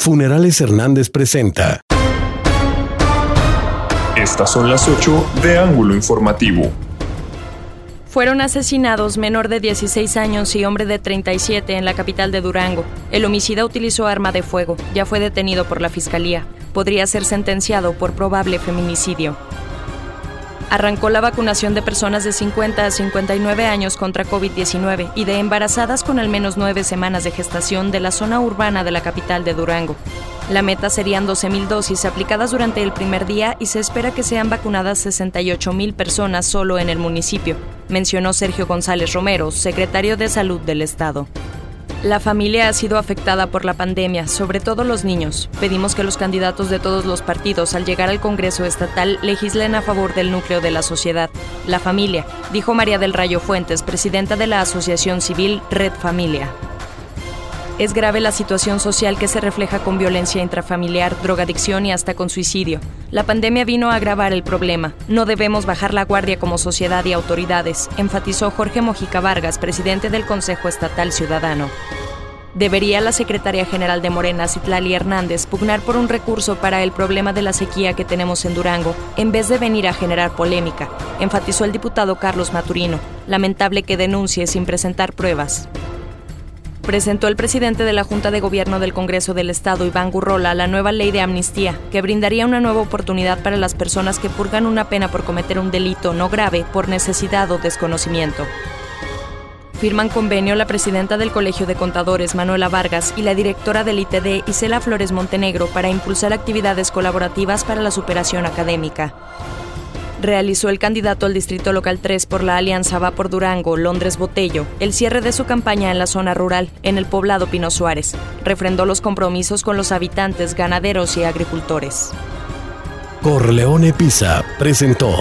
Funerales Hernández presenta. Estas son las 8 de Ángulo Informativo. Fueron asesinados menor de 16 años y hombre de 37 en la capital de Durango. El homicida utilizó arma de fuego. Ya fue detenido por la fiscalía. Podría ser sentenciado por probable feminicidio arrancó la vacunación de personas de 50 a 59 años contra COVID-19 y de embarazadas con al menos nueve semanas de gestación de la zona urbana de la capital de Durango. La meta serían 12.000 dosis aplicadas durante el primer día y se espera que sean vacunadas 68.000 personas solo en el municipio, mencionó Sergio González Romero, secretario de Salud del Estado. La familia ha sido afectada por la pandemia, sobre todo los niños. Pedimos que los candidatos de todos los partidos al llegar al Congreso Estatal legislen a favor del núcleo de la sociedad, la familia, dijo María del Rayo Fuentes, presidenta de la Asociación Civil Red Familia. Es grave la situación social que se refleja con violencia intrafamiliar, drogadicción y hasta con suicidio. La pandemia vino a agravar el problema. No debemos bajar la guardia como sociedad y autoridades, enfatizó Jorge Mojica Vargas, presidente del Consejo Estatal Ciudadano. Debería la secretaria general de Morena, Citlali Hernández, pugnar por un recurso para el problema de la sequía que tenemos en Durango, en vez de venir a generar polémica, enfatizó el diputado Carlos Maturino. Lamentable que denuncie sin presentar pruebas presentó el presidente de la Junta de Gobierno del Congreso del Estado, Iván Gurrola, la nueva ley de amnistía, que brindaría una nueva oportunidad para las personas que purgan una pena por cometer un delito no grave por necesidad o desconocimiento. Firman convenio la presidenta del Colegio de Contadores, Manuela Vargas, y la directora del ITD, Isela Flores Montenegro, para impulsar actividades colaborativas para la superación académica realizó el candidato al Distrito Local 3 por la Alianza Va por Durango, Londres Botello, el cierre de su campaña en la zona rural, en el poblado Pino Suárez. Refrendó los compromisos con los habitantes, ganaderos y agricultores. Corleone Pisa presentó